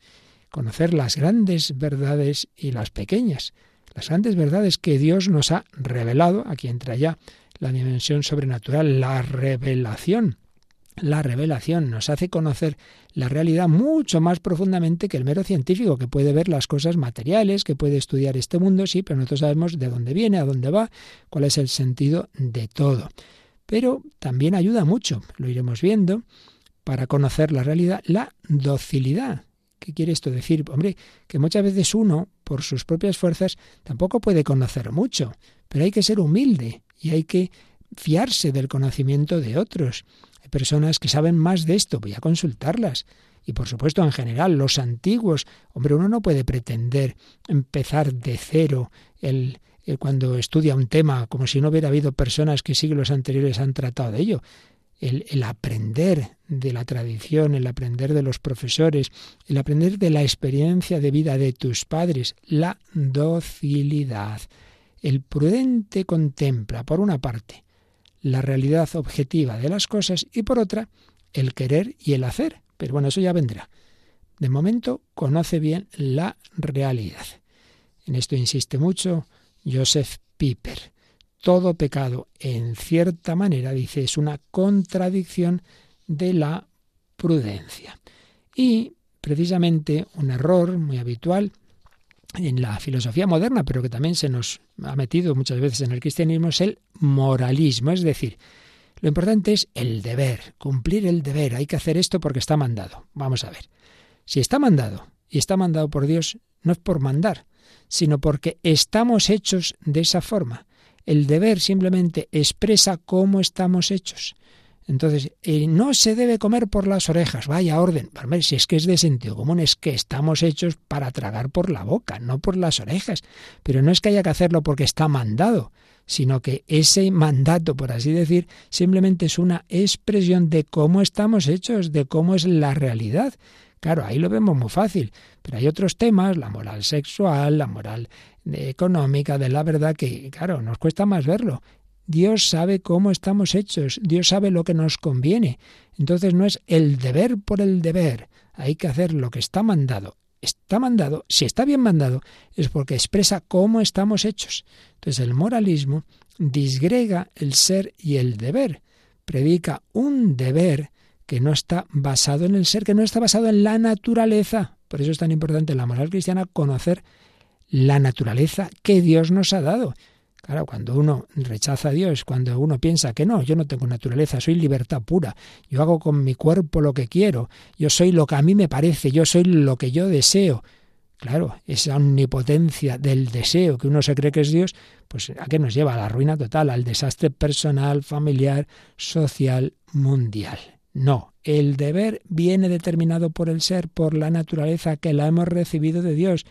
S3: conocer las grandes verdades y las pequeñas. Las grandes verdades que Dios nos ha revelado, aquí entra ya la dimensión sobrenatural, la revelación la revelación nos hace conocer la realidad mucho más profundamente que el mero científico, que puede ver las cosas materiales, que puede estudiar este mundo, sí, pero nosotros sabemos de dónde viene, a dónde va, cuál es el sentido de todo. Pero también ayuda mucho, lo iremos viendo, para conocer la realidad, la docilidad. ¿Qué quiere esto decir? Hombre, que muchas veces uno, por sus propias fuerzas, tampoco puede conocer mucho, pero hay que ser humilde y hay que fiarse del conocimiento de otros personas que saben más de esto, voy a consultarlas. y por supuesto en general los antiguos. Hombre, uno no puede pretender empezar de cero el, cuando estudia un tema como si no hubiera habido personas que siglos anteriores han tratado de ello. El, el, aprender de la tradición, el aprender de los profesores, el aprender de la experiencia de vida de tus padres, la docilidad. El prudente contempla, por una parte, la realidad objetiva de las cosas y por otra, el querer y el hacer. Pero bueno, eso ya vendrá. De momento conoce bien la realidad. En esto insiste mucho Joseph Piper. Todo pecado, en cierta manera, dice, es una contradicción de la prudencia. Y precisamente un error muy habitual en la filosofía moderna, pero que también se nos ha metido muchas veces en el cristianismo, es el moralismo. Es decir, lo importante es el deber, cumplir el deber. Hay que hacer esto porque está mandado. Vamos a ver. Si está mandado y está mandado por Dios, no es por mandar, sino porque estamos hechos de esa forma. El deber simplemente expresa cómo estamos hechos. Entonces, eh, no se debe comer por las orejas, vaya orden. ver, si es que es de sentido común, es que estamos hechos para tragar por la boca, no por las orejas. Pero no es que haya que hacerlo porque está mandado, sino que ese mandato, por así decir, simplemente es una expresión de cómo estamos hechos, de cómo es la realidad. Claro, ahí lo vemos muy fácil, pero hay otros temas, la moral sexual, la moral económica, de la verdad, que, claro, nos cuesta más verlo. Dios sabe cómo estamos hechos, Dios sabe lo que nos conviene. Entonces no es el deber por el deber, hay que hacer lo que está mandado. Está mandado, si está bien mandado, es porque expresa cómo estamos hechos. Entonces el moralismo disgrega el ser y el deber, predica un deber que no está basado en el ser, que no está basado en la naturaleza. Por eso es tan importante en la moral cristiana conocer la naturaleza que Dios nos ha dado. Claro, cuando uno rechaza a Dios, cuando uno piensa que no, yo no tengo naturaleza, soy libertad pura, yo hago con mi cuerpo lo que quiero, yo soy lo que a mí me parece, yo soy lo que yo deseo. Claro, esa omnipotencia del deseo que uno se cree que es Dios, pues a qué nos lleva a la ruina total, al desastre personal, familiar, social, mundial. No, el deber viene determinado por el ser, por la naturaleza que la hemos recibido de Dios.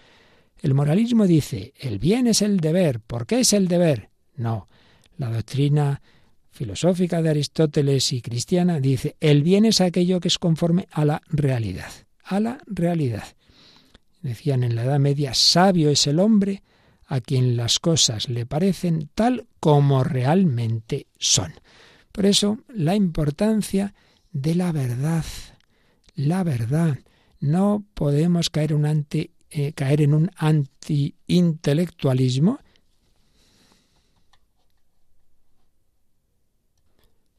S3: El moralismo dice, el bien es el deber. ¿Por qué es el deber? No. La doctrina filosófica de Aristóteles y cristiana dice, el bien es aquello que es conforme a la realidad. A la realidad. Decían en la Edad Media, sabio es el hombre a quien las cosas le parecen tal como realmente son. Por eso, la importancia de la verdad. La verdad. No podemos caer un ante eh, caer en un anti-intelectualismo,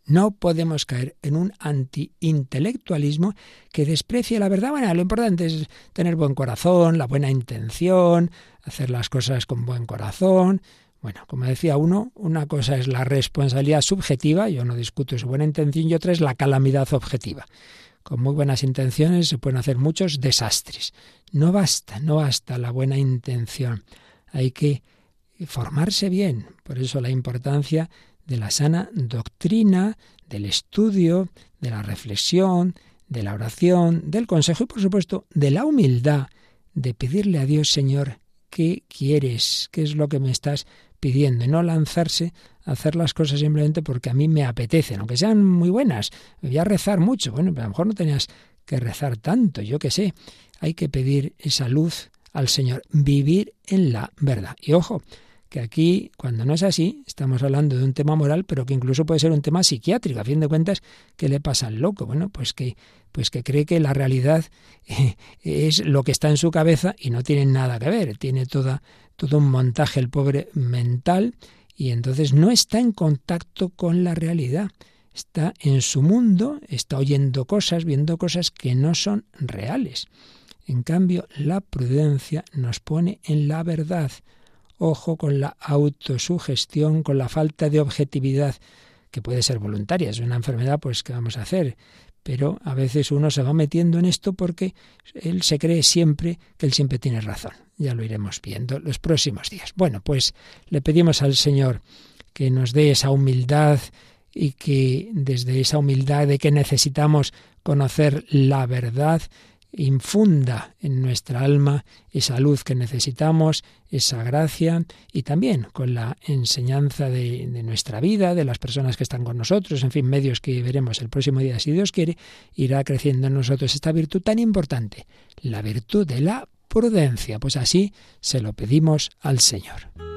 S3: No podemos caer en un anti-intelectualismo que desprecie la verdad. Bueno, lo importante es tener buen corazón, la buena intención, hacer las cosas con buen corazón. Bueno, como decía uno, una cosa es la responsabilidad subjetiva, yo no discuto su buena intención, y otra es la calamidad objetiva con muy buenas intenciones se pueden hacer muchos desastres. No basta, no basta la buena intención. Hay que formarse bien. Por eso la importancia de la sana doctrina, del estudio, de la reflexión, de la oración, del consejo y por supuesto de la humildad, de pedirle a Dios, Señor, ¿qué quieres? ¿Qué es lo que me estás pidiendo? Y no lanzarse hacer las cosas simplemente porque a mí me apetecen, aunque sean muy buenas. Me voy a rezar mucho. Bueno, pero a lo mejor no tenías que rezar tanto, yo qué sé. Hay que pedir esa luz al Señor, vivir en la verdad. Y ojo, que aquí, cuando no es así, estamos hablando de un tema moral, pero que incluso puede ser un tema psiquiátrico. A fin de cuentas, ¿qué le pasa al loco? Bueno, pues que, pues que cree que la realidad *laughs* es lo que está en su cabeza y no tiene nada que ver. Tiene toda, todo un montaje, el pobre mental, y entonces no está en contacto con la realidad. Está en su mundo, está oyendo cosas, viendo cosas que no son reales. En cambio, la prudencia nos pone en la verdad. Ojo con la autosugestión, con la falta de objetividad, que puede ser voluntaria. Es una enfermedad, pues, ¿qué vamos a hacer? Pero a veces uno se va metiendo en esto porque él se cree siempre que él siempre tiene razón. Ya lo iremos viendo los próximos días. Bueno, pues le pedimos al Señor que nos dé esa humildad y que desde esa humildad de que necesitamos conocer la verdad, infunda en nuestra alma esa luz que necesitamos, esa gracia y también con la enseñanza de, nuestra vida, de las personas que están con nosotros, en fin, medios que veremos el próximo día, si Dios quiere, irá creciendo en nosotros esta virtud tan importante, la virtud de la prudencia. Pues así se lo pedimos al Señor.